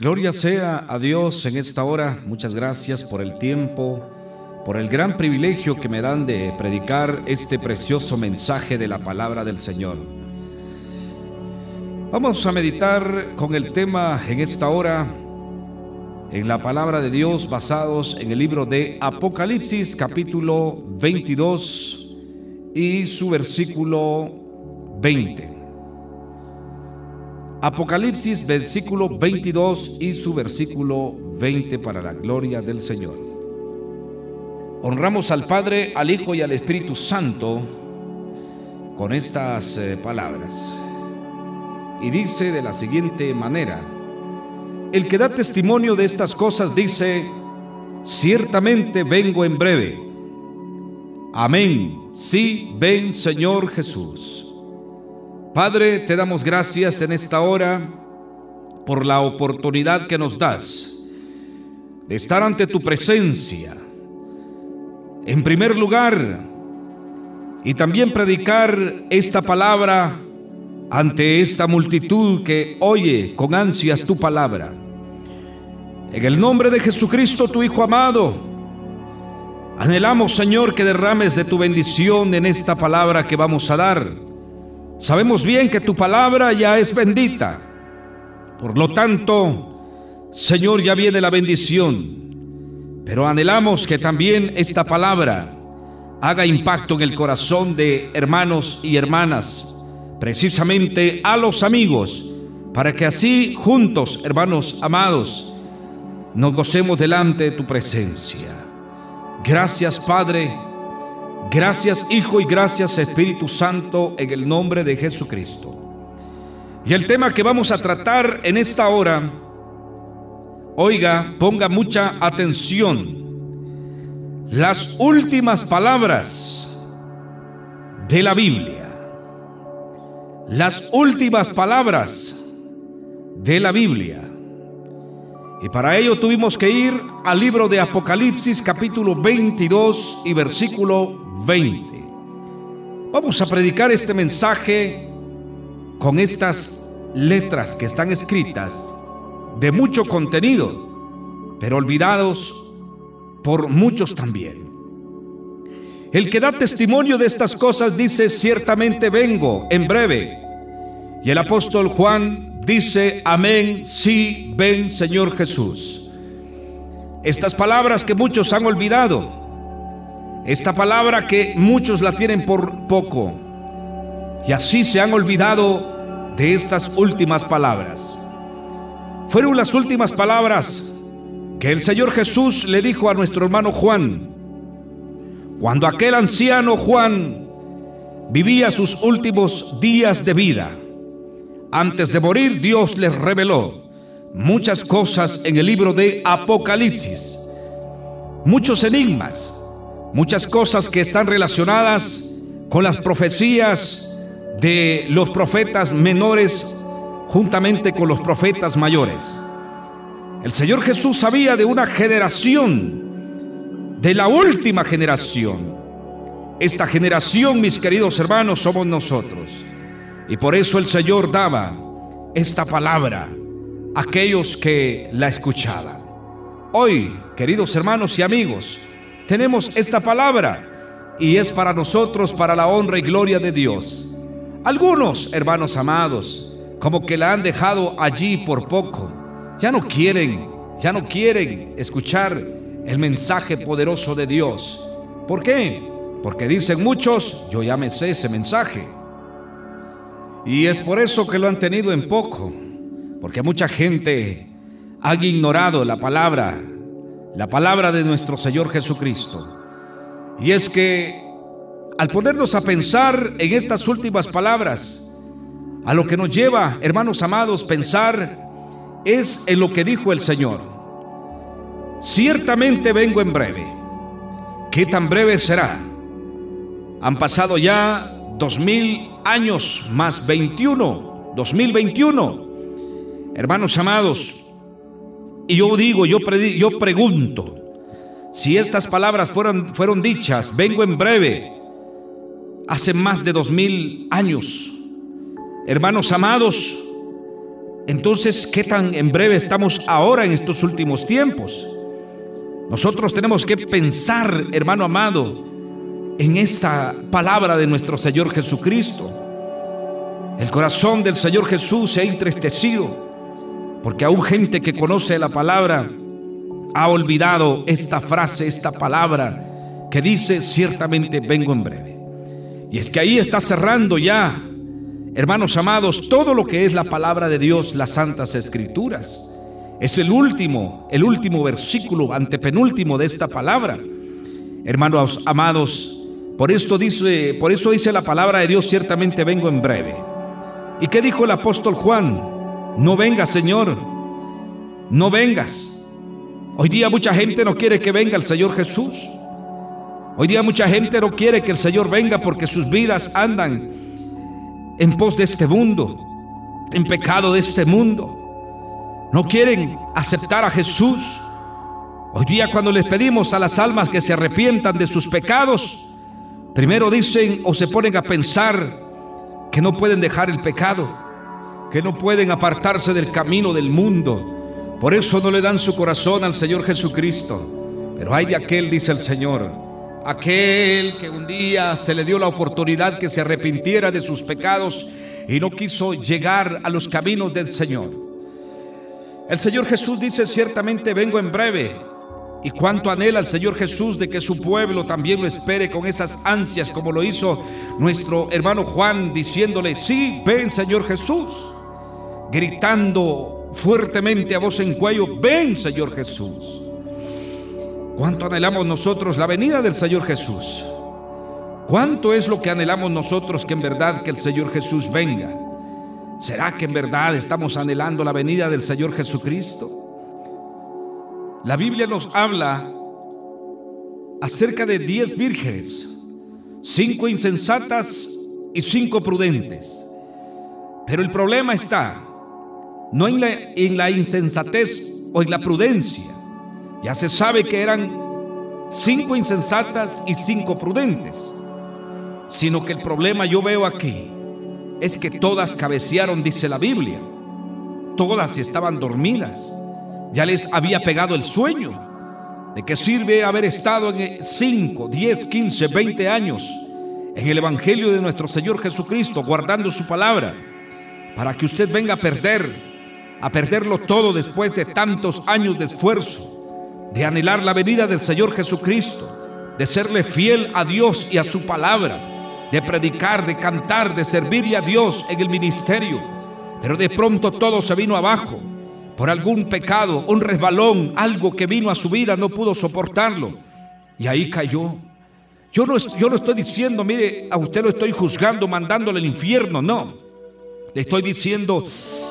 Gloria sea a Dios en esta hora. Muchas gracias por el tiempo, por el gran privilegio que me dan de predicar este precioso mensaje de la palabra del Señor. Vamos a meditar con el tema en esta hora en la palabra de Dios basados en el libro de Apocalipsis capítulo 22 y su versículo 20. Apocalipsis versículo 22 y su versículo 20 para la gloria del Señor. Honramos al Padre, al Hijo y al Espíritu Santo con estas eh, palabras. Y dice de la siguiente manera, el que da testimonio de estas cosas dice, ciertamente vengo en breve. Amén. Sí, ven Señor Jesús. Padre, te damos gracias en esta hora por la oportunidad que nos das de estar ante tu presencia. En primer lugar, y también predicar esta palabra ante esta multitud que oye con ansias tu palabra. En el nombre de Jesucristo, tu Hijo amado, anhelamos, Señor, que derrames de tu bendición en esta palabra que vamos a dar Sabemos bien que tu palabra ya es bendita. Por lo tanto, Señor, ya viene la bendición. Pero anhelamos que también esta palabra haga impacto en el corazón de hermanos y hermanas, precisamente a los amigos, para que así juntos, hermanos amados, nos gocemos delante de tu presencia. Gracias, Padre Gracias Hijo y gracias Espíritu Santo en el nombre de Jesucristo. Y el tema que vamos a tratar en esta hora, oiga, ponga mucha atención. Las últimas palabras de la Biblia. Las últimas palabras de la Biblia. Y para ello tuvimos que ir al libro de Apocalipsis capítulo 22 y versículo 20. Vamos a predicar este mensaje con estas letras que están escritas de mucho contenido, pero olvidados por muchos también. El que da testimonio de estas cosas dice, ciertamente vengo en breve. Y el apóstol Juan dice, amén, sí, ven Señor Jesús. Estas palabras que muchos han olvidado, esta palabra que muchos la tienen por poco, y así se han olvidado de estas últimas palabras. Fueron las últimas palabras que el Señor Jesús le dijo a nuestro hermano Juan, cuando aquel anciano Juan vivía sus últimos días de vida. Antes de morir, Dios les reveló muchas cosas en el libro de Apocalipsis, muchos enigmas, muchas cosas que están relacionadas con las profecías de los profetas menores juntamente con los profetas mayores. El Señor Jesús sabía de una generación, de la última generación. Esta generación, mis queridos hermanos, somos nosotros. Y por eso el Señor daba esta palabra a aquellos que la escuchaban. Hoy, queridos hermanos y amigos, tenemos esta palabra y es para nosotros, para la honra y gloria de Dios. Algunos, hermanos amados, como que la han dejado allí por poco, ya no quieren, ya no quieren escuchar el mensaje poderoso de Dios. ¿Por qué? Porque dicen muchos, yo ya me sé ese mensaje. Y es por eso que lo han tenido en poco, porque mucha gente ha ignorado la palabra, la palabra de nuestro Señor Jesucristo. Y es que al ponernos a pensar en estas últimas palabras, a lo que nos lleva, hermanos amados, pensar es en lo que dijo el Señor. Ciertamente vengo en breve. ¿Qué tan breve será? Han pasado ya dos mil años más 21, 2021. Hermanos amados, y yo digo, yo, yo pregunto, si estas palabras fueron, fueron dichas, vengo en breve, hace más de dos mil años. Hermanos amados, Entonces, ¿qué tan en breve estamos ahora en estos últimos tiempos? Nosotros tenemos que pensar, hermano amado, en esta palabra de nuestro Señor Jesucristo. El corazón del Señor Jesús se ha entristecido porque aún gente que conoce la palabra ha olvidado esta frase, esta palabra que dice, ciertamente vengo en breve. Y es que ahí está cerrando ya, hermanos amados, todo lo que es la palabra de Dios, las santas escrituras. Es el último, el último versículo, antepenúltimo de esta palabra. Hermanos amados, por esto dice, por eso dice la palabra de Dios, ciertamente vengo en breve. ¿Y qué dijo el apóstol Juan? No vengas, Señor. No vengas. Hoy día mucha gente no quiere que venga el Señor Jesús. Hoy día mucha gente no quiere que el Señor venga porque sus vidas andan en pos de este mundo, en pecado de este mundo no quieren aceptar a Jesús. Hoy día cuando les pedimos a las almas que se arrepientan de sus pecados, primero dicen o se ponen a pensar que no pueden dejar el pecado, que no pueden apartarse del camino del mundo. Por eso no le dan su corazón al Señor Jesucristo. Pero hay de aquel, dice el Señor, aquel que un día se le dio la oportunidad que se arrepintiera de sus pecados y no quiso llegar a los caminos del Señor. El Señor Jesús dice, ciertamente vengo en breve. Y cuánto anhela el Señor Jesús de que su pueblo también lo espere con esas ansias como lo hizo nuestro hermano Juan diciéndole, sí, ven Señor Jesús. Gritando fuertemente a voz en cuello, ven Señor Jesús. ¿Cuánto anhelamos nosotros la venida del Señor Jesús? ¿Cuánto es lo que anhelamos nosotros que en verdad que el Señor Jesús venga? ¿Será que en verdad estamos anhelando la venida del Señor Jesucristo? La Biblia nos habla acerca de diez vírgenes, cinco insensatas y cinco prudentes. Pero el problema está no en la, en la insensatez o en la prudencia. Ya se sabe que eran cinco insensatas y cinco prudentes, sino que el problema yo veo aquí es que todas cabecearon, dice la Biblia. Todas estaban dormidas. Ya les había pegado el sueño. ¿De qué sirve haber estado en 5, 10, 15, 20 años en el Evangelio de nuestro Señor Jesucristo, guardando su palabra, para que usted venga a perder, a perderlo todo después de tantos años de esfuerzo, de anhelar la venida del Señor Jesucristo, de serle fiel a Dios y a su palabra? de predicar, de cantar, de servirle a Dios en el ministerio. Pero de pronto todo se vino abajo. Por algún pecado, un resbalón, algo que vino a su vida, no pudo soportarlo. Y ahí cayó. Yo no, yo no estoy diciendo, mire, a usted lo estoy juzgando, mandándole al infierno, no. Le estoy diciendo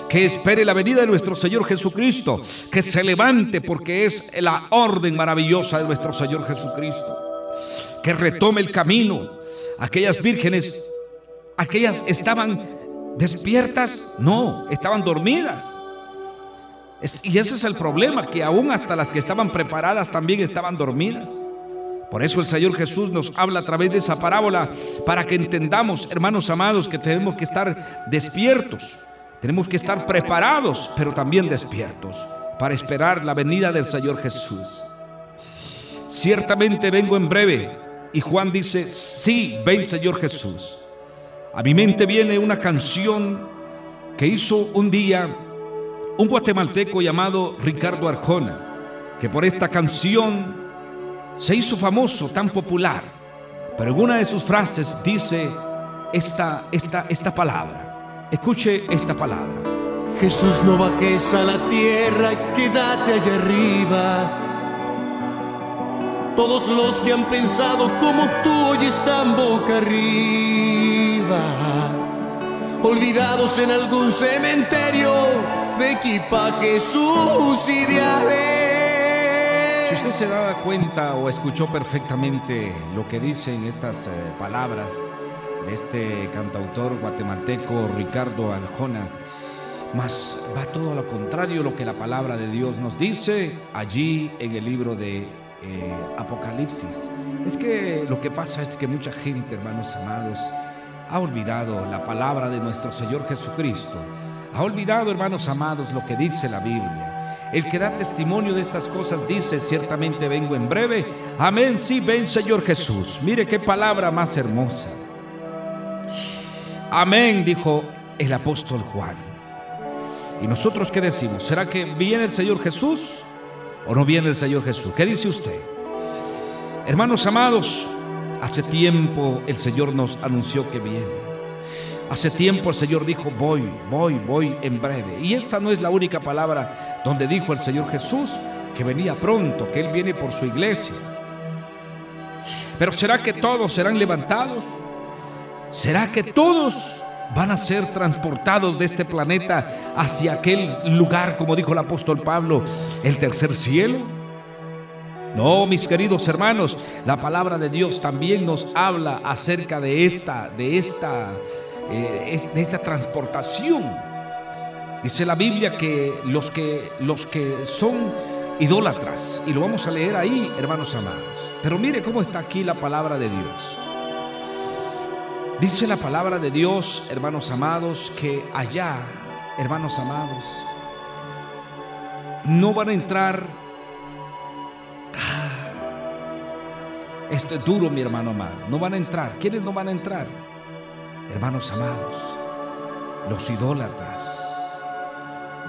que espere la venida de nuestro Señor Jesucristo, que se levante porque es la orden maravillosa de nuestro Señor Jesucristo, que retome el camino, Aquellas vírgenes, aquellas estaban despiertas, no, estaban dormidas. Y ese es el problema, que aún hasta las que estaban preparadas también estaban dormidas. Por eso el Señor Jesús nos habla a través de esa parábola para que entendamos, hermanos amados, que tenemos que estar despiertos, tenemos que estar preparados, pero también despiertos para esperar la venida del Señor Jesús. Ciertamente vengo en breve, y Juan dice, sí, ven Señor Jesús. A mi mente viene una canción que hizo un día un guatemalteco llamado Ricardo Arjona, que por esta canción se hizo famoso, tan popular. Pero en una de sus frases dice esta, esta, esta palabra. Escuche esta palabra. Jesús, no bajes a la tierra, quédate allá arriba todos los que han pensado como tú hoy están boca arriba, olvidados en algún cementerio de equipajes sus ideales. Si usted se daba cuenta o escuchó perfectamente lo que dicen estas eh, palabras de este cantautor guatemalteco Ricardo Aljona, mas va todo lo contrario lo que la palabra de Dios nos dice allí en el libro de eh, Apocalipsis. Es que lo que pasa es que mucha gente, hermanos amados, ha olvidado la palabra de nuestro Señor Jesucristo. Ha olvidado, hermanos amados, lo que dice la Biblia. El que da testimonio de estas cosas dice, ciertamente vengo en breve. Amén, sí, ven Señor Jesús. Mire qué palabra más hermosa. Amén, dijo el apóstol Juan. ¿Y nosotros qué decimos? ¿Será que viene el Señor Jesús o no viene el Señor Jesús? ¿Qué dice usted? Hermanos amados, hace tiempo el Señor nos anunció que viene. Hace tiempo el Señor dijo, voy, voy, voy en breve. Y esta no es la única palabra donde dijo el Señor Jesús que venía pronto, que Él viene por su iglesia. Pero ¿será que todos serán levantados? ¿Será que todos van a ser transportados de este planeta hacia aquel lugar, como dijo el apóstol Pablo, el tercer cielo? No, mis queridos hermanos, la palabra de Dios también nos habla acerca de esta, de esta, eh, de esta transportación. Dice la Biblia que los que los que son idólatras, y lo vamos a leer ahí, hermanos amados. Pero mire cómo está aquí la palabra de Dios. Dice la palabra de Dios, hermanos amados, que allá, hermanos amados, no van a entrar. Ah, esto es duro, mi hermano amado. No van a entrar. ¿Quiénes no van a entrar? Hermanos amados, los idólatras,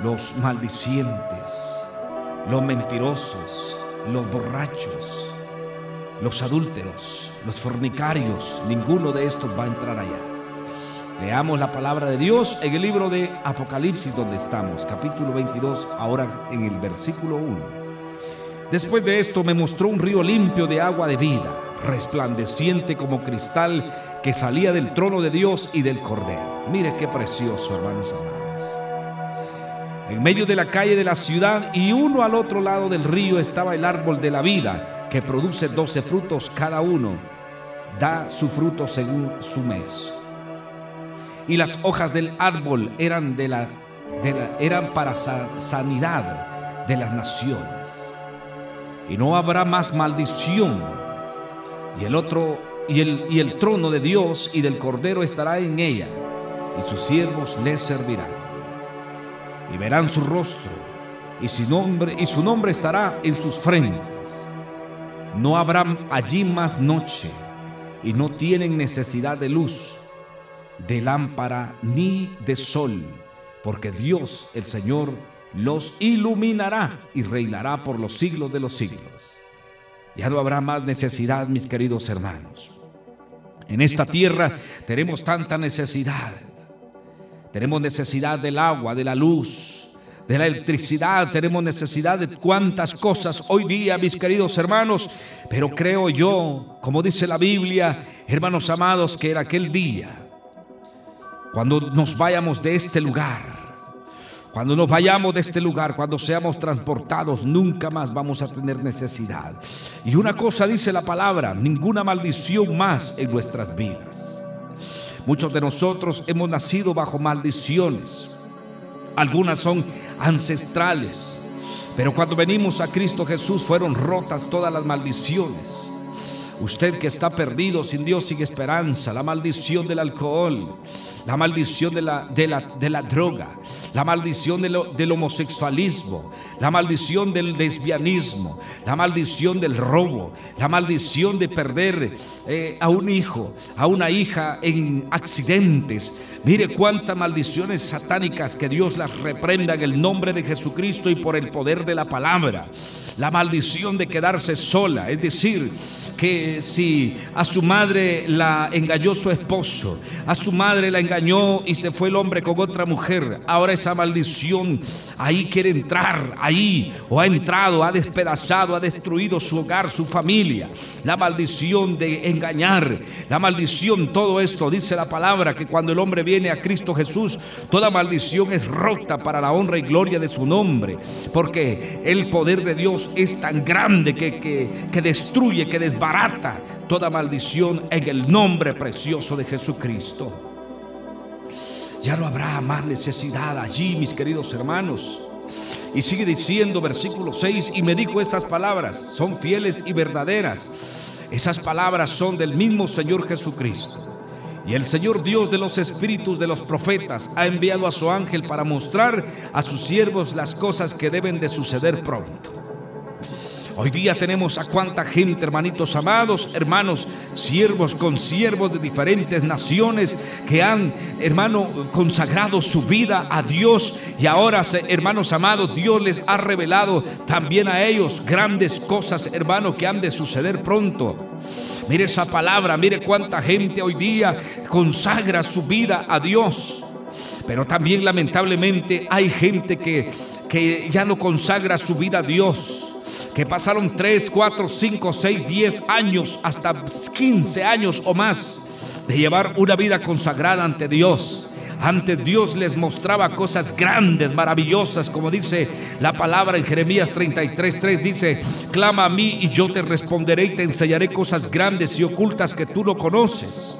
los maldicientes, los mentirosos, los borrachos los adúlteros, los fornicarios, ninguno de estos va a entrar allá. Leamos la palabra de Dios en el libro de Apocalipsis donde estamos, capítulo 22, ahora en el versículo 1. Después de esto me mostró un río limpio de agua de vida, resplandeciente como cristal que salía del trono de Dios y del Cordero. Mire qué precioso, hermanos amados. En medio de la calle de la ciudad y uno al otro lado del río estaba el árbol de la vida que produce doce frutos cada uno, da su fruto según su mes. Y las hojas del árbol eran, de la, eran para sanidad de las naciones. Y no habrá más maldición. Y el otro y el, trono de Dios y del Cordero estará en ella, y sus siervos le servirán. Y verán su rostro, y su nombre, y su nombre estará en sus frentes no habrá allí más noche y no tienen necesidad de luz, de lámpara ni de sol, porque Dios el Señor los iluminará y reinará por los siglos de los siglos. Ya no habrá más necesidad, mis queridos hermanos. En esta tierra tenemos tanta necesidad. Tenemos necesidad del agua, de la luz, de la electricidad, tenemos necesidad de cuantas cosas hoy día, mis queridos hermanos, pero creo yo, como dice la Biblia, hermanos amados, que en aquel día, cuando nos vayamos de este lugar, cuando nos vayamos de este lugar, cuando seamos transportados, nunca más vamos a tener necesidad. Y una cosa dice la palabra, ninguna maldición más en nuestras vidas. Muchos de nosotros hemos nacido bajo maldiciones. Algunas son ancestrales. Pero cuando venimos a Cristo Jesús fueron rotas todas las maldiciones. Usted que está perdido, sin Dios, sin esperanza, la maldición del alcohol, la maldición de la, de la, de la droga, la maldición del homosexualismo, la maldición del lesbianismo, la maldición del robo, la maldición de perder eh, a un hijo, a una hija en accidentes, Mire cuántas maldiciones satánicas que Dios las reprenda en el nombre de Jesucristo y por el poder de la palabra. La maldición de quedarse sola, es decir, que si a su madre la engañó su esposo, a su madre la engañó y se fue el hombre con otra mujer, ahora esa maldición ahí quiere entrar, ahí o ha entrado, ha despedazado, ha destruido su hogar, su familia. La maldición de engañar, la maldición, todo esto, dice la palabra, que cuando el hombre viene a Cristo Jesús, toda maldición es rota para la honra y gloria de su nombre, porque el poder de Dios es tan grande que, que, que destruye, que desbarata toda maldición en el nombre precioso de Jesucristo. Ya no habrá más necesidad allí, mis queridos hermanos. Y sigue diciendo versículo 6, y me dijo estas palabras, son fieles y verdaderas. Esas palabras son del mismo Señor Jesucristo. Y el Señor Dios de los espíritus de los profetas ha enviado a su ángel para mostrar a sus siervos las cosas que deben de suceder pronto. Hoy día tenemos a cuánta gente, hermanitos amados, hermanos, siervos con siervos de diferentes naciones que han, hermano, consagrado su vida a Dios y ahora, hermanos amados, Dios les ha revelado también a ellos grandes cosas, hermano, que han de suceder pronto. Mire esa palabra, mire cuánta gente hoy día consagra su vida a Dios. Pero también lamentablemente hay gente que, que ya no consagra su vida a Dios que pasaron 3, 4, 5, 6, 10 años, hasta 15 años o más de llevar una vida consagrada ante Dios. Antes Dios les mostraba cosas grandes, maravillosas, como dice la palabra en Jeremías 33, 3, dice, clama a mí y yo te responderé y te enseñaré cosas grandes y ocultas que tú no conoces.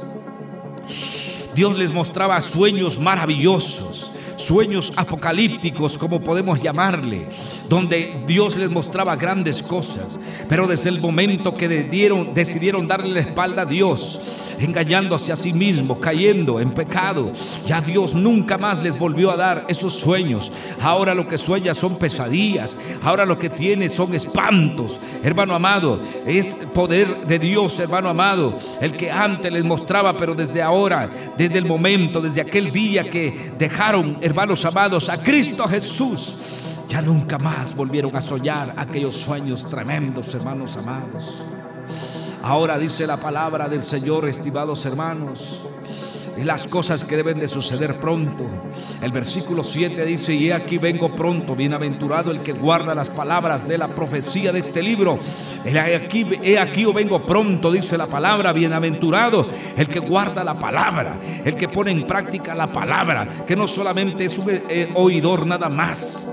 Dios les mostraba sueños maravillosos sueños apocalípticos, como podemos llamarle, donde Dios les mostraba grandes cosas. Pero desde el momento que decidieron, darle la espalda a Dios, engañándose a sí mismos, cayendo en pecado. Ya Dios nunca más les volvió a dar esos sueños. Ahora lo que sueña son pesadillas. Ahora lo que tiene son espantos. Hermano amado, es poder de Dios, hermano amado, el que antes les mostraba, pero desde ahora, desde el momento, desde aquel día que dejaron, hermanos amados, a Cristo Jesús. Ya nunca más volvieron a soñar aquellos sueños tremendos, hermanos amados. Ahora dice la palabra del Señor, estimados hermanos, las cosas que deben de suceder pronto. El versículo 7 dice, y he aquí vengo pronto, bienaventurado el que guarda las palabras de la profecía de este libro. He aquí, he aquí o vengo pronto, dice la palabra, bienaventurado el que guarda la palabra, el que pone en práctica la palabra, que no solamente es un eh, oidor nada más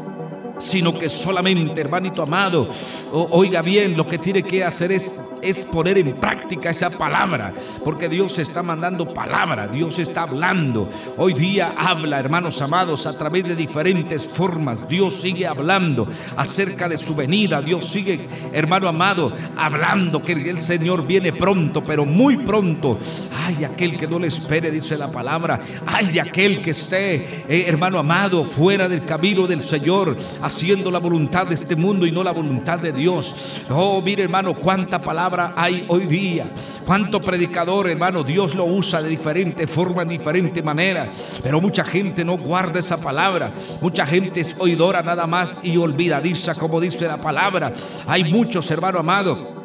sino que solamente, hermanito amado, oiga bien, lo que tiene que hacer es es poner en práctica esa palabra, porque Dios está mandando palabra, Dios está hablando. Hoy día habla, hermanos amados, a través de diferentes formas. Dios sigue hablando acerca de su venida. Dios sigue, hermano amado, hablando que el Señor viene pronto, pero muy pronto. Ay, aquel que no le espere, dice la palabra. Ay, aquel que esté, eh, hermano amado, fuera del camino del Señor, haciendo la voluntad de este mundo y no la voluntad de Dios. Oh, mire, hermano, cuánta palabra hay hoy día. Cuánto predicador, hermano, Dios lo usa de diferente forma, de diferente manera. Pero mucha gente no guarda esa palabra. Mucha gente es oidora nada más y olvidadiza, como dice la palabra. Hay muchos, hermano amado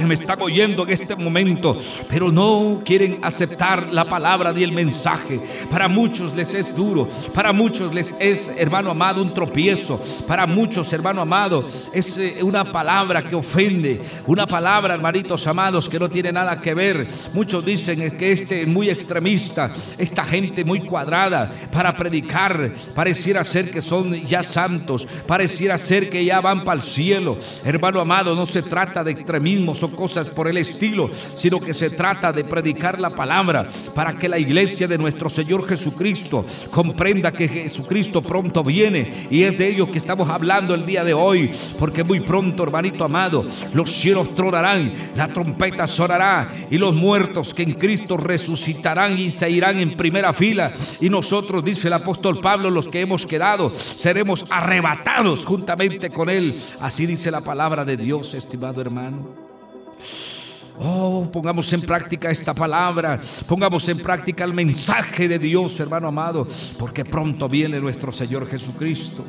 que me están oyendo en este momento, pero no quieren aceptar la palabra ni el mensaje. Para muchos les es duro, para muchos les es, hermano amado, un tropiezo. Para muchos, hermano amado, es eh, una palabra que ofende, una palabra, hermanitos amados, que no tiene nada que ver. Muchos dicen que este es muy extremista, esta gente muy cuadrada para predicar, pareciera ser que son ya santos, pareciera ser que ya van para el cielo. Hermano amado, no se trata de extremismo o cosas por el estilo, sino que se trata de predicar la palabra para que la iglesia de nuestro Señor Jesucristo comprenda que Jesucristo pronto viene y es de ello que estamos hablando el día de hoy, porque muy pronto, hermanito amado, los cielos tronarán, la trompeta sonará y los muertos que en Cristo resucitarán y se irán en primera fila y nosotros, dice el apóstol Pablo, los que hemos quedado, seremos arrebatados juntamente con él. Así dice la palabra de Dios, estimado hermano. Oh, pongamos en práctica esta palabra, pongamos en práctica el mensaje de Dios, hermano amado, porque pronto viene nuestro Señor Jesucristo.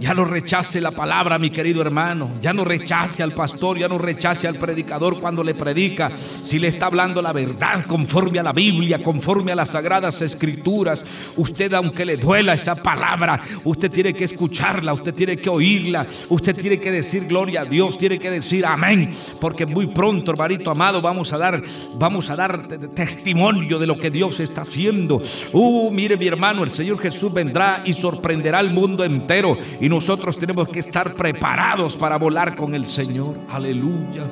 Ya no rechace la palabra, mi querido hermano. Ya no rechace al pastor, ya no rechace al predicador cuando le predica. Si le está hablando la verdad conforme a la Biblia, conforme a las sagradas escrituras, usted aunque le duela esa palabra, usted tiene que escucharla, usted tiene que oírla, usted tiene que decir gloria a Dios, tiene que decir amén, porque muy pronto, hermanito amado, vamos a dar vamos a dar testimonio de lo que Dios está haciendo. Uh, mire mi hermano, el Señor Jesús vendrá y sorprenderá al mundo entero nosotros tenemos que estar preparados para volar con el Señor. Aleluya.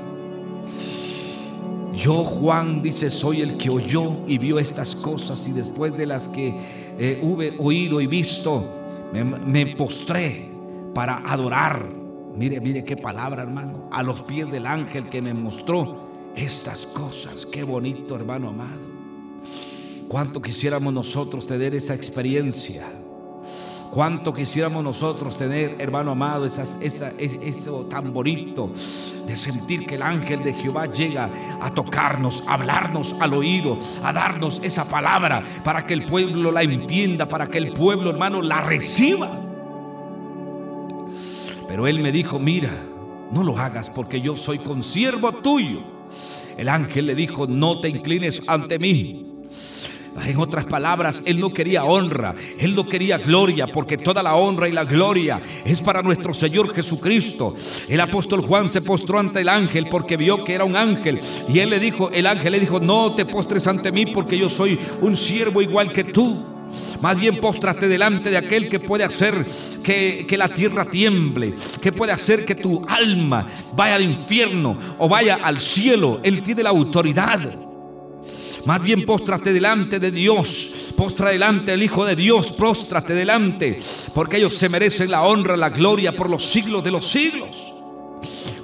Yo, Juan, dice, soy el que oyó y vio estas cosas y después de las que eh, hube oído y visto, me, me postré para adorar. Mire, mire qué palabra, hermano. A los pies del ángel que me mostró estas cosas. Qué bonito, hermano amado. Cuánto quisiéramos nosotros tener esa experiencia. Cuánto quisiéramos nosotros tener, hermano amado, esa, eso tan bonito de sentir que el ángel de Jehová llega a tocarnos, a hablarnos al oído, a darnos esa palabra para que el pueblo la entienda, para que el pueblo, hermano, la reciba. Pero él me dijo, mira, no lo hagas porque yo soy consiervo tuyo. El ángel le dijo, no te inclines ante mí. En otras palabras, él no quería honra, él no quería gloria, porque toda la honra y la gloria es para nuestro Señor Jesucristo. El apóstol Juan se postró ante el ángel porque vio que era un ángel. Y él le dijo, el ángel le dijo, no te postres ante mí porque yo soy un siervo igual que tú. Más bien póstrate delante de aquel que puede hacer que, la tierra tiemble, que puede hacer que tu alma vaya al infierno o vaya al cielo. Él tiene la autoridad. Más bien póstrate delante de Dios. Postra delante del Hijo de Dios. Póstrate delante. Porque ellos se merecen la honra, la gloria por los siglos de los siglos.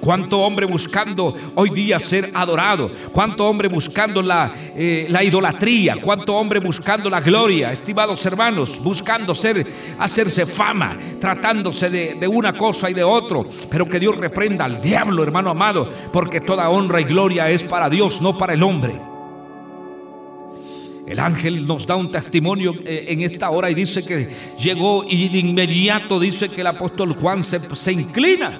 Cuánto hombre buscando hoy día ser adorado. Cuánto hombre buscando la, eh, la idolatría. Cuánto hombre buscando la gloria. Estimados hermanos, buscando ser, hacerse fama. Tratándose de, de una cosa y de otro. Pero que Dios reprenda al diablo, hermano amado. Porque toda honra y gloria es para Dios, no para el hombre. El ángel nos da un testimonio eh, en esta hora y dice que llegó y de inmediato dice que el apóstol Juan se, inclina.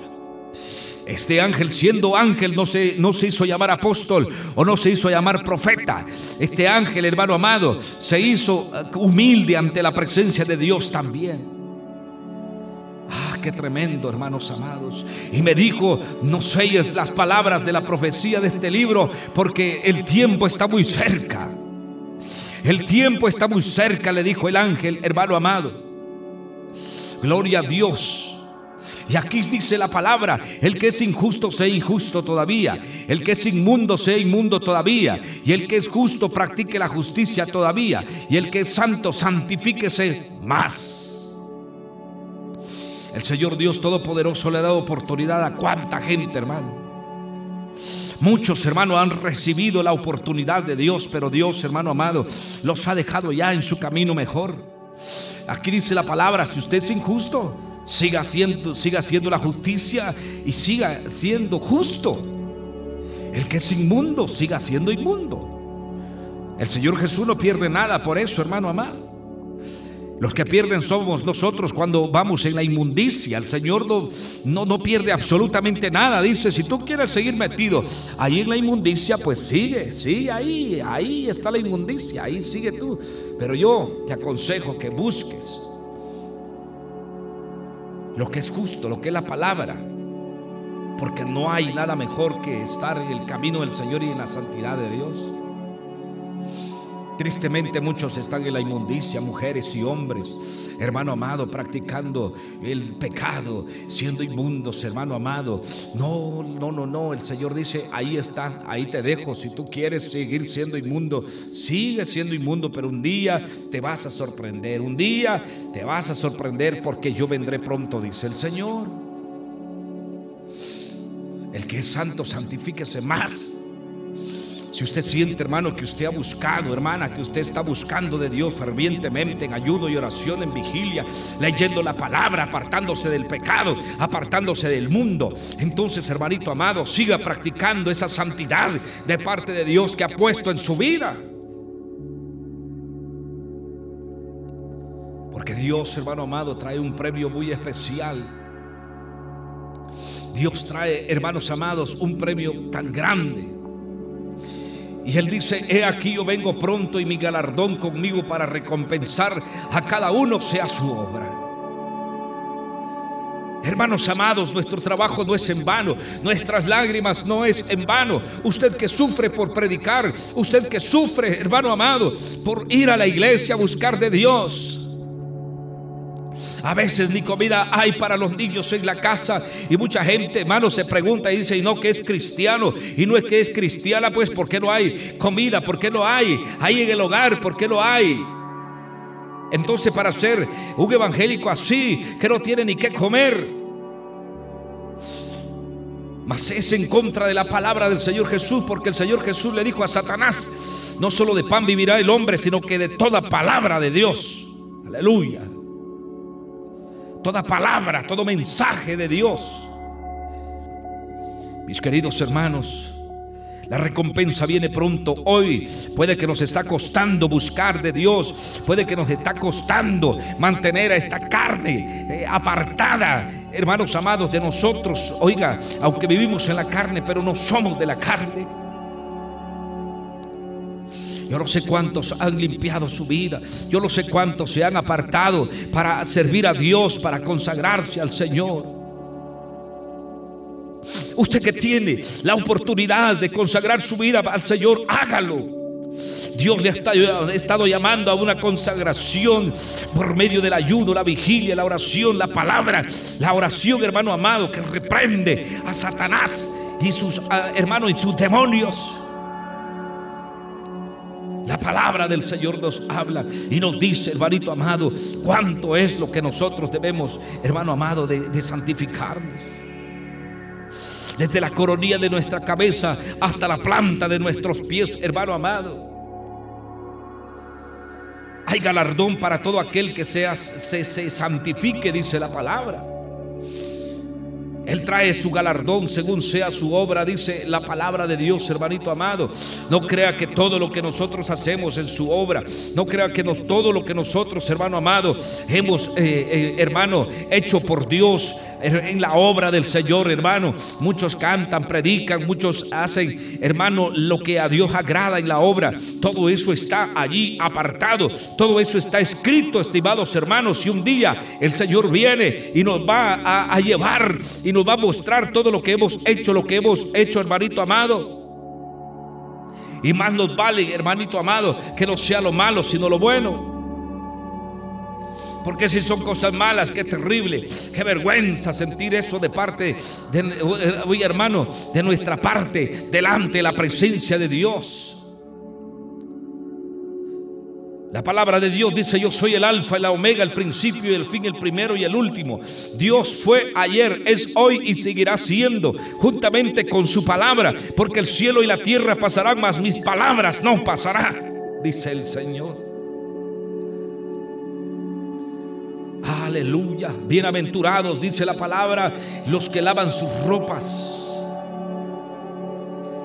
Este ángel, siendo ángel, no se, no se hizo llamar apóstol o no se hizo llamar profeta. Este ángel, hermano amado, se hizo eh, humilde ante la presencia de Dios también. Ah, qué tremendo, hermanos amados. Y me dijo, no selles las palabras de la profecía de este libro porque el tiempo está muy cerca. El tiempo está muy cerca, le dijo el ángel, hermano amado. Gloria a Dios. Y aquí dice la palabra, el que es injusto sea injusto todavía, el que es inmundo sea inmundo todavía, y el que es justo practique la justicia todavía, y el que es santo santifíquese más. El Señor Dios Todopoderoso le ha dado oportunidad a cuánta gente, hermano. Muchos hermanos han recibido la oportunidad de Dios, pero Dios, hermano amado, los ha dejado ya en su camino mejor. Aquí dice la palabra, si usted es injusto, siga haciendo, siga haciendo la justicia y siga siendo justo. El que es inmundo, siga siendo inmundo. El Señor Jesús no pierde nada por eso, hermano amado. Los que pierden somos nosotros cuando vamos en la inmundicia. El Señor no, no, no, pierde absolutamente nada. Dice, si tú quieres seguir metido ahí en la inmundicia, pues sigue, sigue ahí, ahí está la inmundicia, ahí sigue tú. Pero yo te aconsejo que busques lo que es justo, lo que es la palabra. Porque no hay nada mejor que estar en el camino del Señor y en la santidad de Dios. Tristemente muchos están en la inmundicia, mujeres y hombres, hermano amado, practicando el pecado, siendo inmundos, hermano amado. No, no, no, no, el Señor dice, ahí está, ahí te dejo. Si tú quieres seguir siendo inmundo, sigue siendo inmundo, pero un día te vas a sorprender, un día te vas a sorprender porque yo vendré pronto, dice el Señor. El que es santo, santifíquese más. Si usted siente, hermano, que usted ha buscado, hermana, que usted está buscando de Dios fervientemente en ayuno y oración, en vigilia, leyendo la palabra, apartándose del pecado, apartándose del mundo, entonces, hermanito amado, siga practicando esa santidad de parte de Dios que ha puesto en su vida. Porque Dios, hermano amado, trae un premio muy especial. Dios trae, hermanos amados, un premio tan grande y él dice, he aquí yo vengo pronto y mi galardón conmigo para recompensar a cada uno sea su obra. Hermanos amados, nuestro trabajo no es en vano, nuestras lágrimas no es en vano. Usted que sufre por predicar, usted que sufre, hermano amado, por ir a la iglesia a buscar de Dios. A veces ni comida hay para los niños en la casa y mucha gente, hermano, se pregunta y dice, y no que es cristiano, y no es que es cristiana, pues ¿por qué no hay comida? ¿Por qué no hay? Hay en el hogar, ¿por qué no hay? Entonces para ser un evangélico así, que no tiene ni qué comer, Mas es en contra de la palabra del Señor Jesús, porque el Señor Jesús le dijo a Satanás, no solo de pan vivirá el hombre, sino que de toda palabra de Dios. Aleluya. Toda palabra, todo mensaje de Dios. Mis queridos hermanos, la recompensa viene pronto. Hoy puede que nos está costando buscar de Dios. Puede que nos está costando mantener a esta carne eh, apartada, hermanos amados, de nosotros. Oiga, aunque vivimos en la carne, pero no somos de la carne. Yo no sé cuántos han limpiado su vida. Yo no sé cuántos se han apartado para servir a Dios, para consagrarse al Señor. Usted que tiene la oportunidad de consagrar su vida al Señor, hágalo. Dios le ha estado llamando a una consagración por medio del ayuno, la vigilia, la oración, la palabra, la oración, hermano amado, que reprende a Satanás y sus ah, hermanos y sus demonios. La palabra del Señor nos habla y nos dice, hermanito amado, cuánto es lo que nosotros debemos, hermano amado, de, de santificarnos desde la coronilla de nuestra cabeza hasta la planta de nuestros pies, hermano amado. Hay galardón para todo aquel que sea, se, se santifique, dice la palabra. Él trae su galardón según sea su obra, dice la palabra de Dios, hermanito amado. No crea que todo lo que nosotros hacemos en su obra, no crea que todo lo que nosotros, hermano amado, hemos, eh, eh, hermano, hecho por Dios, en la obra del Señor, hermano. Muchos cantan, predican, muchos hacen, hermano, lo que a Dios agrada en la obra. Todo eso está allí apartado. Todo eso está escrito, estimados hermanos. Y un día el Señor viene y nos va a, a llevar y nos va a mostrar todo lo que hemos hecho, lo que hemos hecho, hermanito amado. Y más nos vale, hermanito amado, que no sea lo malo, sino lo bueno. Porque si son cosas malas, qué terrible, qué vergüenza sentir eso de parte, de, hoy hermano, de nuestra parte, delante de la presencia de Dios. La palabra de Dios dice, yo soy el alfa y la omega, el principio y el fin, el primero y el último. Dios fue ayer, es hoy y seguirá siendo, juntamente con su palabra, porque el cielo y la tierra pasarán, mas mis palabras no pasarán, dice el Señor. Aleluya. Bienaventurados, dice la palabra, los que lavan sus ropas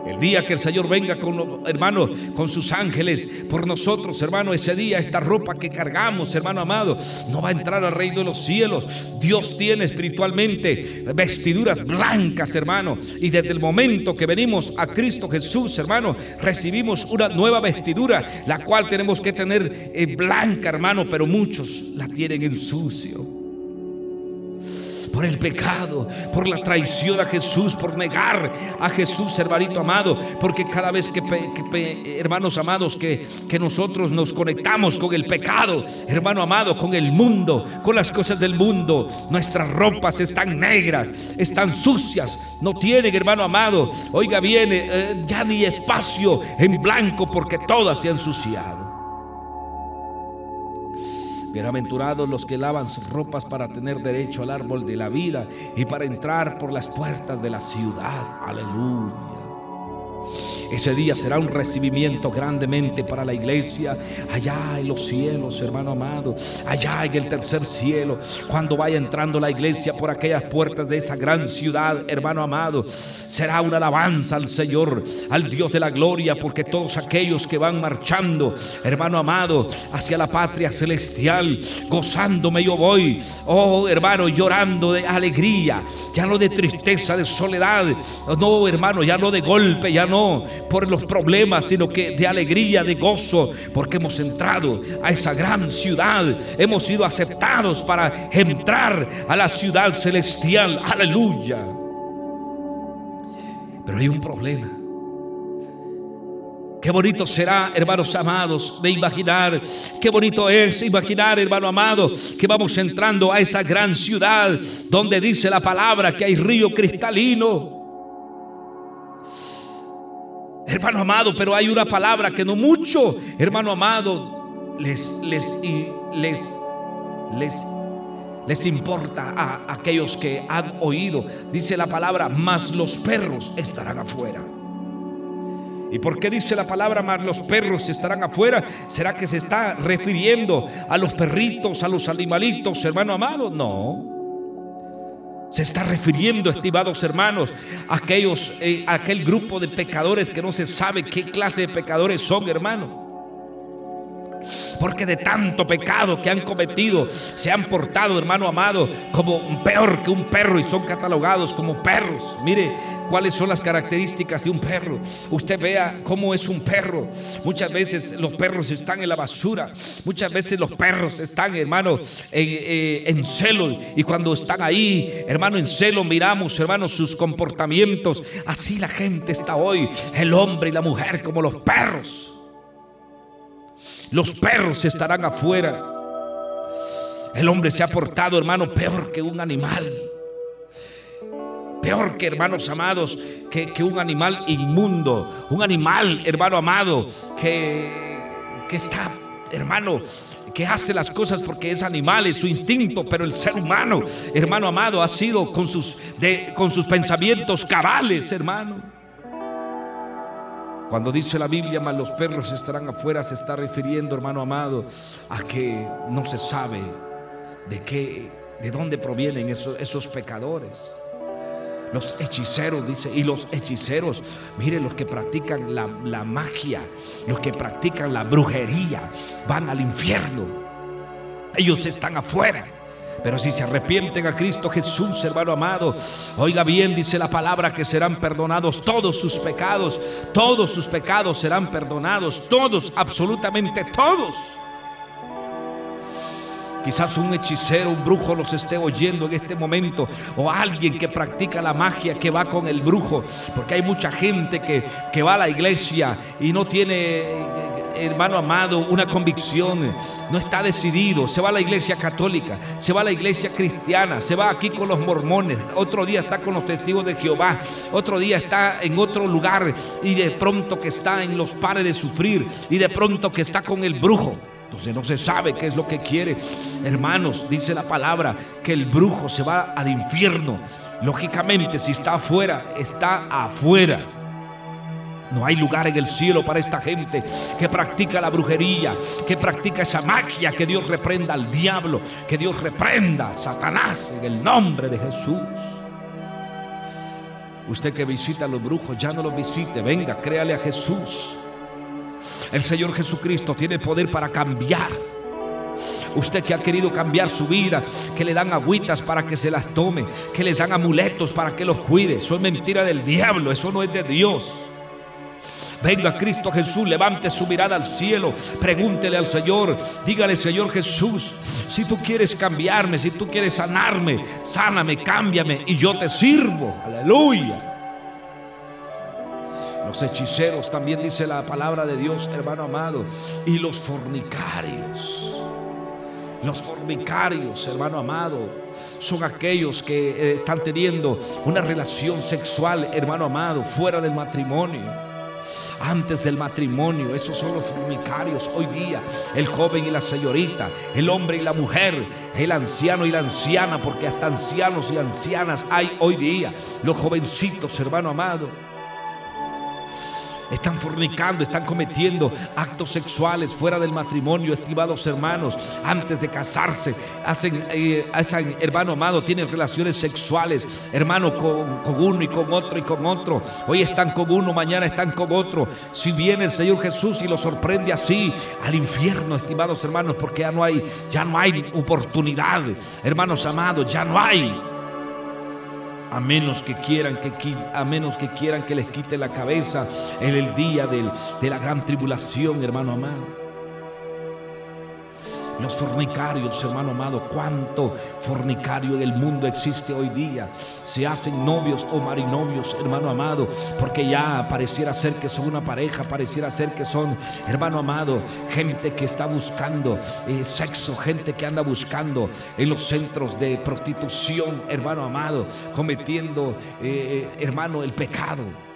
el día que el Señor venga con, hermano, con sus ángeles por nosotros, hermano, ese día esta ropa que cargamos, hermano amado, no va a entrar al reino de los cielos. Dios tiene espiritualmente vestiduras blancas, hermano. Y desde el momento que venimos a Cristo Jesús, hermano, recibimos una nueva vestidura, la cual tenemos que tener eh, blanca, hermano, pero muchos la tienen en sucio por el pecado, por la traición a Jesús, por negar a Jesús, hermanito amado, porque cada vez que, hermanos amados, que, que nosotros nos conectamos con el pecado, hermano amado, con el mundo, con las cosas del mundo, nuestras ropas están negras, están sucias, no tienen, hermano amado, oiga bien, eh, ya ni espacio en blanco porque todas se han ensuciado. Bienaventurados los que lavan sus ropas para tener derecho al árbol de la vida y para entrar por las puertas de la ciudad. Aleluya. Ese día será un recibimiento grandemente para la iglesia. Allá en los cielos, hermano amado, allá en el tercer cielo, cuando vaya entrando la iglesia por aquellas puertas de esa gran ciudad, hermano amado, será una alabanza al Señor, al Dios de la gloria, porque todos aquellos que van marchando, hermano amado, hacia la patria celestial, gozándome yo voy, oh hermano, llorando de alegría, ya no de tristeza, de soledad, no hermano, ya no de golpe, ya no por los problemas, sino que de alegría, de gozo, porque hemos entrado a esa gran ciudad, hemos sido aceptados para entrar a la ciudad celestial. Aleluya. Pero hay un problema. Qué bonito será, hermanos amados, de imaginar. Qué bonito es imaginar, hermano amado, que vamos entrando a esa gran ciudad donde dice la palabra que hay río cristalino Hermano amado, pero hay una palabra que no mucho, hermano amado, les, les, les, les, les importa a aquellos que han oído. Dice la palabra, más los perros estarán afuera. ¿Y por qué dice la palabra más los perros estarán afuera? ¿Será que se está refiriendo a los perritos, a los animalitos, hermano amado? No. Se está refiriendo, estimados hermanos, a aquellos, eh, aquel grupo de pecadores que no se sabe qué clase de pecadores son, hermano. Porque de tanto pecado que han cometido, se han portado, hermano amado, como peor que un perro y son catalogados como perros. Mire, cuáles son las características de un perro. Usted vea cómo es un perro. Muchas veces los perros están en la basura. Muchas veces los perros están, hermano, en, eh, en celo. Y cuando están ahí, hermano, en celo, miramos, hermano, sus comportamientos. Así la gente está hoy. El hombre y la mujer como los perros. Los perros estarán afuera. El hombre se ha portado, hermano, peor que un animal. Peor que hermanos amados, que, un animal inmundo. Un animal, hermano amado, que, que está, hermano, que hace las cosas porque es animal, es su instinto, pero el ser humano, hermano amado, ha sido con sus, de, con sus pensamientos cabales, hermano. Cuando dice la Biblia, más los perros estarán afuera, se está refiriendo, hermano amado, a que no se sabe de qué, de dónde provienen esos, esos pecadores. Los hechiceros, dice, y los hechiceros, mire, los que practican la, la magia, los que practican la brujería, van al infierno. Ellos están afuera. Pero si se arrepienten a Cristo Jesús, hermano amado, oiga bien, dice la palabra que serán perdonados todos sus pecados, todos sus pecados serán perdonados, todos, absolutamente todos. Quizás un hechicero, un brujo los esté oyendo en este momento. O alguien que practica la magia que va con el brujo. Porque hay mucha gente que, que va a la iglesia y no tiene hermano amado, una convicción, no está decidido, se va a la iglesia católica, se va a la iglesia cristiana, se va aquí con los mormones, otro día está con los testigos de Jehová, otro día está en otro lugar y de pronto que está en los pares de sufrir y de pronto que está con el brujo. Entonces no se sabe qué es lo que quiere. Hermanos, dice la palabra que el brujo se va al infierno. Lógicamente, si está afuera, está afuera. No hay lugar en el cielo para esta gente que practica la brujería, que practica esa magia, que Dios reprenda al diablo, que Dios reprenda a Satanás en el nombre de Jesús. Usted que visita a los brujos, ya no los visite, venga, créale a Jesús. El Señor Jesucristo tiene poder para cambiar. Usted que ha querido cambiar su vida, que le dan agüitas para que se las tome, que le dan amuletos para que los cuide. Eso es mentira del diablo, eso no es de Dios. Venga Cristo Jesús, levante su mirada al cielo, pregúntele al Señor, dígale Señor Jesús, si tú quieres cambiarme, si tú quieres sanarme, sáname, cámbiame y yo te sirvo. Aleluya. Los hechiceros también dice la palabra de Dios, hermano amado, y los fornicarios. Los fornicarios, hermano amado, son aquellos que eh, están teniendo una relación sexual, hermano amado, fuera del matrimonio antes del matrimonio. Esos son los fornicarios hoy día. El joven y la señorita, el hombre y la mujer, el anciano y la anciana, porque hasta ancianos y ancianas hay hoy día. Los jovencitos, hermano amado están fornicando, están cometiendo actos sexuales fuera del matrimonio, estimados hermanos, antes de casarse, hacen, eh, hacen hermano amado, tienen relaciones sexuales, hermano, con, con, uno y con otro y con otro. Hoy están con uno, mañana están con otro. Si viene el Señor Jesús y lo sorprende así, al infierno, estimados hermanos, porque ya no hay, ya no hay oportunidad, hermanos amados, ya no hay a menos que quieran que a menos que quieran que les quite la cabeza en el día de la gran tribulación, hermano amado. Los fornicarios, hermano amado, cuánto fornicario en el mundo existe hoy día. Se hacen novios o marinovios, hermano amado, porque ya pareciera ser que son una pareja, pareciera ser que son, hermano amado, gente que está buscando eh, sexo, gente que anda buscando en los centros de prostitución, hermano amado, cometiendo, eh, hermano, el pecado.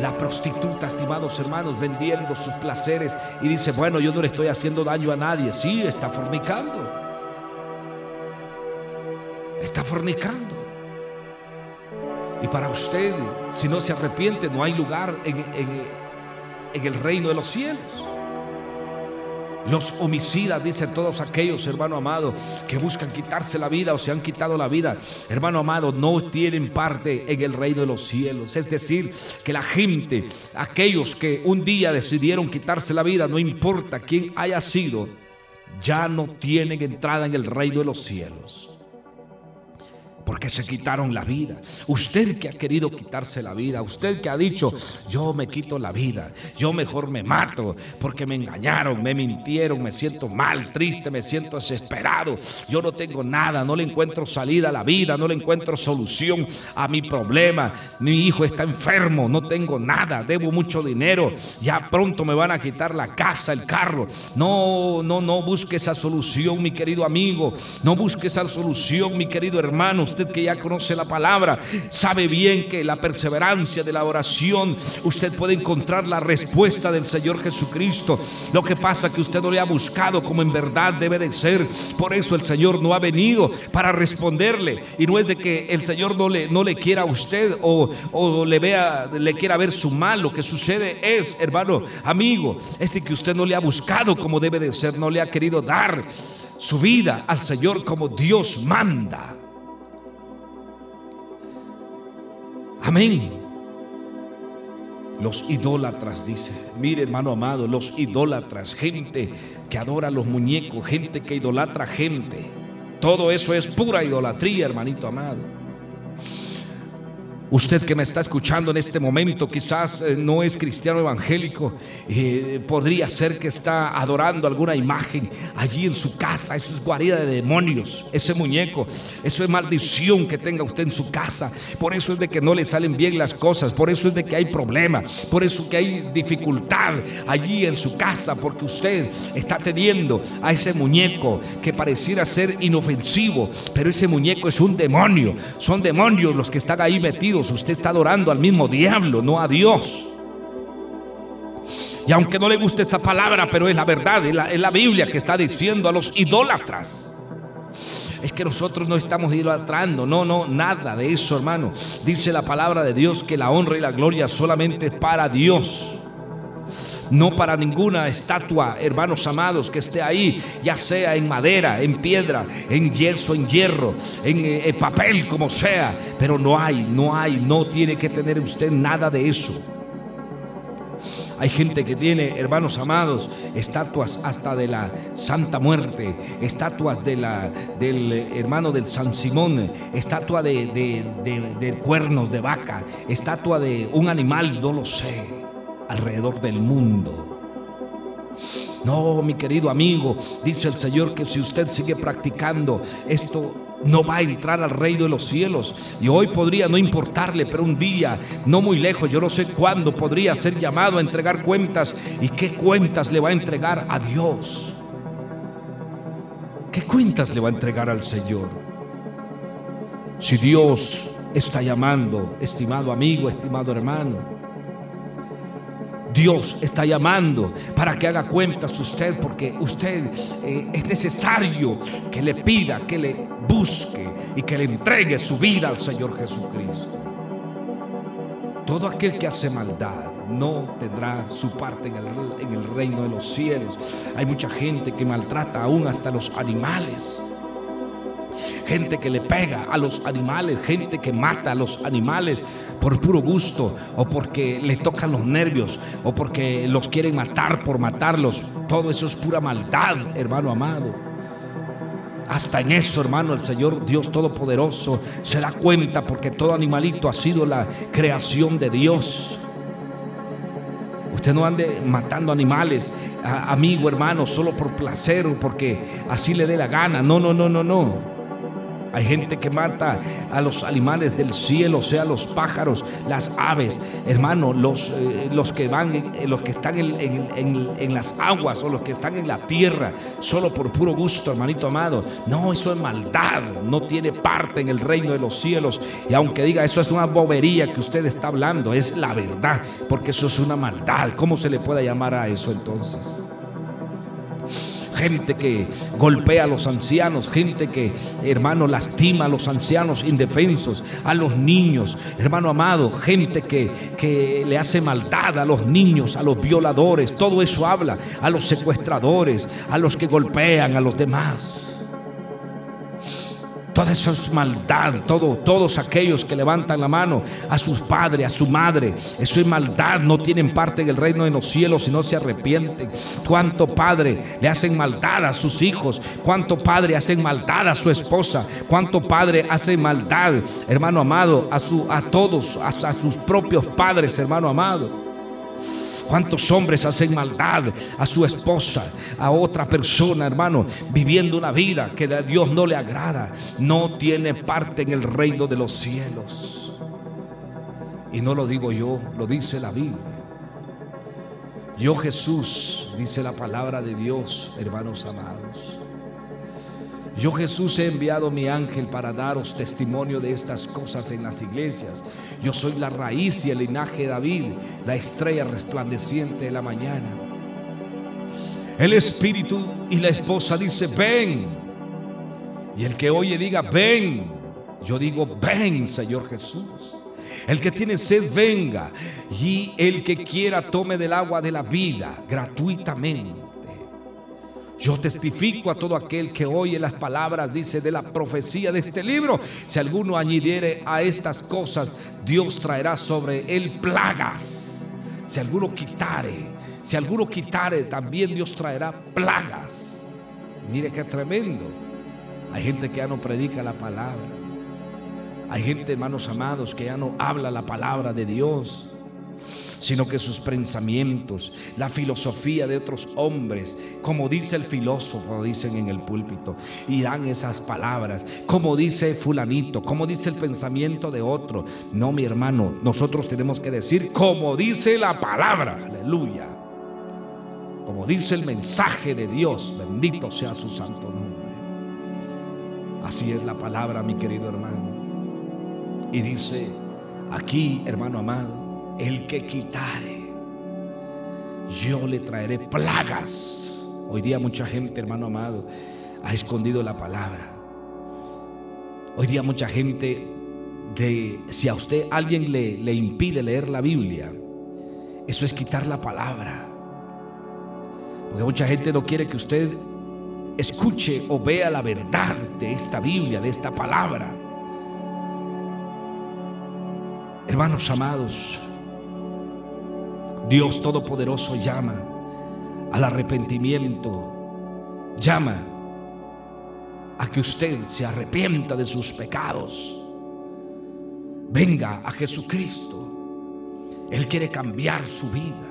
La prostituta, estimados hermanos, vendiendo sus placeres y dice, bueno, yo no le estoy haciendo daño a nadie. Sí, está fornicando. Está fornicando. Y para usted, si no se arrepiente, no hay lugar en, en el reino de los cielos. Los homicidas, dicen todos aquellos, hermano amado, que buscan quitarse la vida o se han quitado la vida, hermano amado, no tienen parte en el reino de los cielos. Es decir, que la gente, aquellos que un día decidieron quitarse la vida, no importa quién haya sido, ya no tienen entrada en el reino de los cielos porque se quitaron la vida. Usted que ha querido quitarse la vida, usted que ha dicho, yo me quito la vida, yo mejor me mato porque me engañaron, me mintieron, me siento mal, triste, me siento desesperado, yo no tengo nada, no le encuentro salida a la vida, no le encuentro solución a mi problema, mi hijo está enfermo, no tengo nada, debo mucho dinero, ya pronto me van a quitar la casa, el carro. No, no, no busque esa solución, mi querido amigo, no busque esa solución, mi querido hermano que ya conoce la palabra, sabe bien que la perseverancia de la oración, usted puede encontrar la respuesta del Señor Jesucristo. Lo que pasa es que usted no le ha buscado como en verdad debe de ser. Por eso el Señor no ha venido para responderle. Y no es de que el Señor no le, no le quiera a usted o, o le vea, le quiera ver su mal. Lo que sucede es, hermano, amigo, es de que usted no le ha buscado como debe de ser, no le ha querido dar su vida al Señor como Dios manda. Amén. Los idólatras, dice. Mire, hermano amado, los idólatras, gente que adora a los muñecos, gente que idolatra gente. Todo eso es pura idolatría, hermanito amado. Usted que me está escuchando en este momento quizás eh, no es cristiano evangélico, eh, podría ser que está adorando alguna imagen allí en su casa. Eso es guarida de demonios, ese muñeco. Eso es maldición que tenga usted en su casa. Por eso es de que no le salen bien las cosas. Por eso es de que hay problemas. Por eso que hay dificultad allí en su casa. Porque usted está teniendo a ese muñeco que pareciera ser inofensivo. Pero ese muñeco es un demonio. Son demonios los que están ahí metidos usted está adorando al mismo diablo, no a Dios. Y aunque no le guste esta palabra, pero es la verdad, es la, es la Biblia que está diciendo a los idólatras. Es que nosotros no estamos idolatrando, no, no, nada de eso, hermano. Dice la palabra de Dios que la honra y la gloria solamente es para Dios no para ninguna estatua, hermanos amados, que esté ahí, ya sea en madera, en piedra, en yeso, en hierro, en, eh, papel, como sea, pero no hay, no hay, no tiene que tener usted nada de eso. Hay gente que tiene, hermanos amados, estatuas hasta de la Santa Muerte, estatuas de la, del hermano del San Simón, estatua de, de cuernos de vaca, estatua de un animal, no lo sé alrededor del mundo. No, mi querido amigo, dice el Señor que si usted sigue practicando esto, no va a entrar al reino de los cielos. Y hoy podría no importarle, pero un día, no muy lejos, yo no sé cuándo, podría ser llamado a entregar cuentas. ¿Y qué cuentas le va a entregar a Dios? ¿Qué cuentas le va a entregar al Señor? Si Dios está llamando, estimado amigo, estimado hermano, Dios está llamando para que haga cuentas usted, porque usted eh, es necesario que le pida, que le busque y que le entregue su vida al Señor Jesucristo. Todo aquel que hace maldad no tendrá su parte en el, en el reino de los cielos. Hay mucha gente que maltrata aún hasta los animales gente que le pega a los animales, gente que mata a los animales por puro gusto o porque le tocan los nervios o porque los quieren matar por matarlos. Todo eso es pura maldad, hermano amado. Hasta en eso, hermano, el Señor Dios Todopoderoso se da cuenta porque todo animalito ha sido la creación de Dios. Usted no ande matando animales, amigo, hermano, solo por placer o porque así le dé la gana. No, no, no, no, no. Hay gente que mata a los animales del cielo, sea los pájaros, las aves, hermano, los, eh, los que van, eh, los que están en, las aguas o los que están en la tierra, solo por puro gusto, hermanito amado. No, eso es maldad, no tiene parte en el reino de los cielos. Y aunque diga eso es una bobería que usted está hablando, es la verdad, porque eso es una maldad. ¿Cómo se le puede llamar a eso entonces? Gente que golpea a los ancianos, gente que, hermano, lastima a los ancianos indefensos, a los niños, hermano amado, gente que, que le hace maldad a los niños, a los violadores, todo eso habla, a los secuestradores, a los que golpean a los demás. Toda esa es maldad, todo, todos aquellos que levantan la mano a sus padres, a su madre, eso es maldad, no tienen parte en el reino de los cielos si no se arrepienten. Cuánto padre le hacen maldad a sus hijos, cuánto padre hacen maldad a su esposa, cuánto padre hace maldad, hermano amado, a, su, a todos, a sus propios padres, hermano amado. ¿Cuántos hombres hacen maldad a su esposa, a otra persona, hermano, viviendo una vida que a Dios no le agrada? No tiene parte en el reino de los cielos. Y no lo digo yo, lo dice la Biblia. Yo Jesús, dice la palabra de Dios, hermanos amados. Yo Jesús he enviado mi ángel para daros testimonio de estas cosas en las iglesias. Yo soy la raíz y el linaje de David, la estrella resplandeciente de la mañana. El espíritu y la esposa dice, ven. Y el que oye diga, ven. Yo digo, ven, Señor Jesús. El que tiene sed, venga. Y el que quiera, tome del agua de la vida gratuitamente. Yo testifico a todo aquel que oye las palabras, dice, de la profecía de este libro. Si alguno añadiere a estas cosas, Dios traerá sobre él plagas. Si alguno quitare, si alguno quitare, también Dios traerá plagas. Mire qué tremendo. Hay gente que ya no predica la palabra. Hay gente, hermanos amados, que ya no habla la palabra de Dios sino que sus pensamientos, la filosofía de otros hombres, como dice el filósofo, dicen en el púlpito, y dan esas palabras, como dice fulanito, como dice el pensamiento de otro. No, mi hermano, nosotros tenemos que decir como dice la palabra, aleluya. Como dice el mensaje de Dios, bendito sea su santo nombre. Así es la palabra, mi querido hermano. Y dice aquí, hermano amado, el que quitare, yo le traeré plagas. Hoy día mucha gente, hermano amado, ha escondido la palabra. Hoy día mucha gente de, si a usted alguien le, le impide leer la Biblia, eso es quitar la palabra. Porque mucha gente no quiere que usted escuche o vea la verdad de esta Biblia, de esta palabra. Hermanos amados, Dios Todopoderoso llama al arrepentimiento, llama a que usted se arrepienta de sus pecados. Venga a Jesucristo. Él quiere cambiar su vida.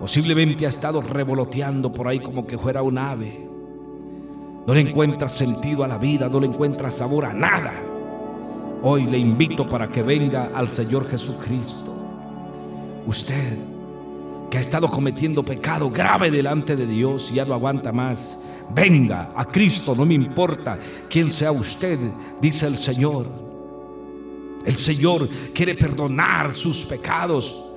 Posiblemente ha estado revoloteando por ahí como que fuera un ave. No le encuentra sentido a la vida, no le encuentra sabor a nada. Hoy le invito para que venga al Señor Jesucristo. Usted que ha estado cometiendo pecado grave delante de Dios y ya no aguanta más, venga a Cristo, no me importa quién sea usted, dice el Señor. El Señor quiere perdonar sus pecados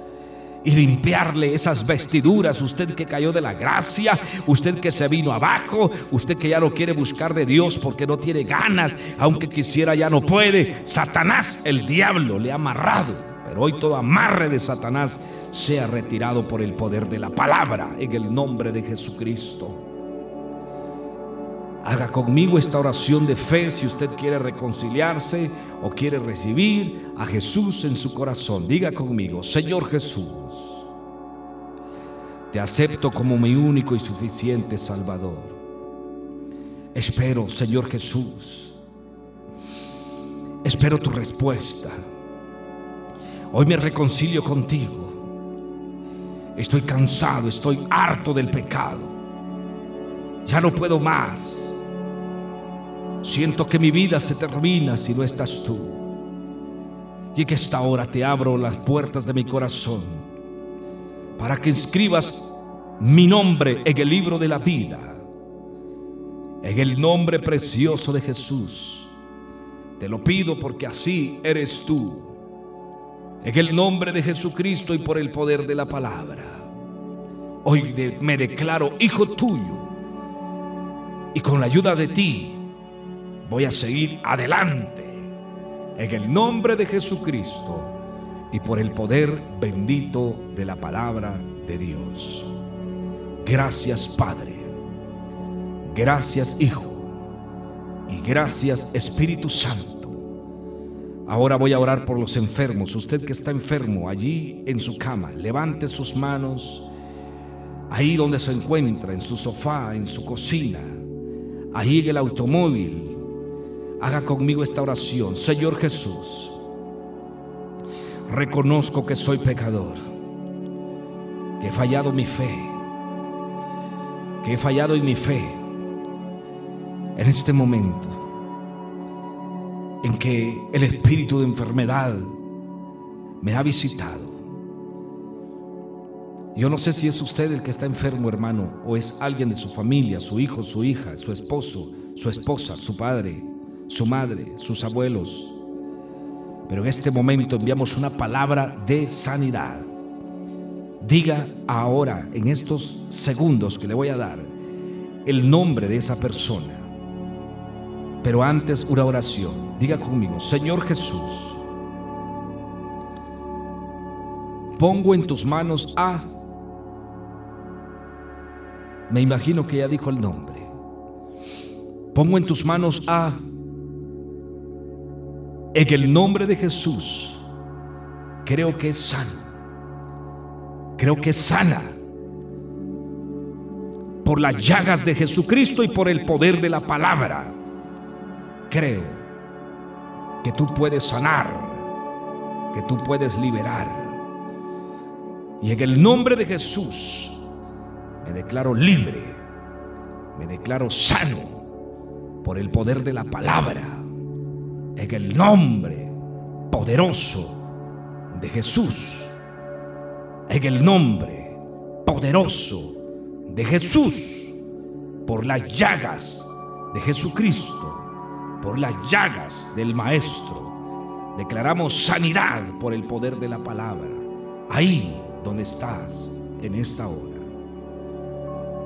y limpiarle esas vestiduras. Usted que cayó de la gracia, usted que se vino abajo, usted que ya no quiere buscar de Dios porque no tiene ganas, aunque quisiera ya no puede. Satanás, el diablo, le ha amarrado hoy todo amarre de Satanás sea retirado por el poder de la palabra en el nombre de Jesucristo. Haga conmigo esta oración de fe si usted quiere reconciliarse o quiere recibir a Jesús en su corazón. Diga conmigo, Señor Jesús, te acepto como mi único y suficiente Salvador. Espero, Señor Jesús, espero tu respuesta. Hoy me reconcilio contigo. Estoy cansado, estoy harto del pecado. Ya no puedo más. Siento que mi vida se termina si no estás tú. Y que esta hora te abro las puertas de mi corazón para que inscribas mi nombre en el libro de la vida. En el nombre precioso de Jesús. Te lo pido porque así eres tú. En el nombre de Jesucristo y por el poder de la palabra. Hoy me declaro hijo tuyo. Y con la ayuda de ti voy a seguir adelante. En el nombre de Jesucristo y por el poder bendito de la palabra de Dios. Gracias Padre. Gracias Hijo. Y gracias Espíritu Santo. Ahora voy a orar por los enfermos. Usted que está enfermo allí en su cama, levante sus manos ahí donde se encuentra, en su sofá, en su cocina, ahí en el automóvil. Haga conmigo esta oración. Señor Jesús, reconozco que soy pecador, que he fallado mi fe, que he fallado en mi fe en este momento en que el espíritu de enfermedad me ha visitado. Yo no sé si es usted el que está enfermo, hermano, o es alguien de su familia, su hijo, su hija, su esposo, su esposa, su padre, su madre, sus abuelos. Pero en este momento enviamos una palabra de sanidad. Diga ahora, en estos segundos que le voy a dar, el nombre de esa persona pero antes una oración. Diga conmigo, Señor Jesús, pongo en tus manos a... Me imagino que ya dijo el nombre. Pongo en tus manos a... En el nombre de Jesús, creo que es sano. Creo que es sana. Por las llagas de Jesucristo y por el poder de la palabra creo que tú puedes sanar, que tú puedes liberar. Y en el nombre de Jesús me declaro libre, me declaro sano por el poder de la palabra. En el nombre poderoso de Jesús. En el nombre poderoso de Jesús. Por las llagas de Jesucristo por las llagas del Maestro. Declaramos sanidad por el poder de la palabra. Ahí donde estás en esta hora.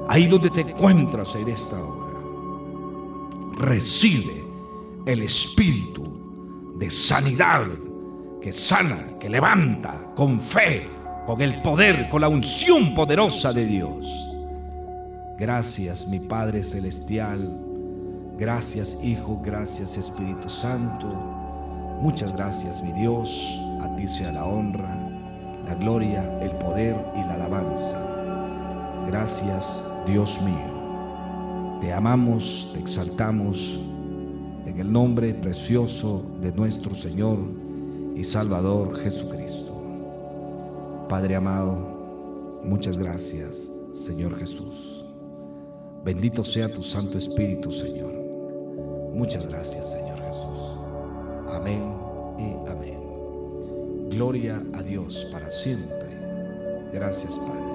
Ahí donde te encuentras en esta hora. Recibe el espíritu de sanidad que sana, que levanta con fe, con el poder, con la unción poderosa de Dios. Gracias, mi Padre Celestial Gracias Hijo, gracias Espíritu Santo. Muchas gracias mi Dios. A ti la honra, la gloria, el poder y la alabanza. Gracias Dios mío. Te amamos, te exaltamos en el nombre precioso de nuestro Señor y Salvador Jesucristo. Padre amado, muchas gracias Señor Jesús. Bendito sea tu Santo Espíritu, Señor. Muchas gracias, Señor Jesús. Amén y amén. Gloria a Dios para siempre. Gracias, Padre.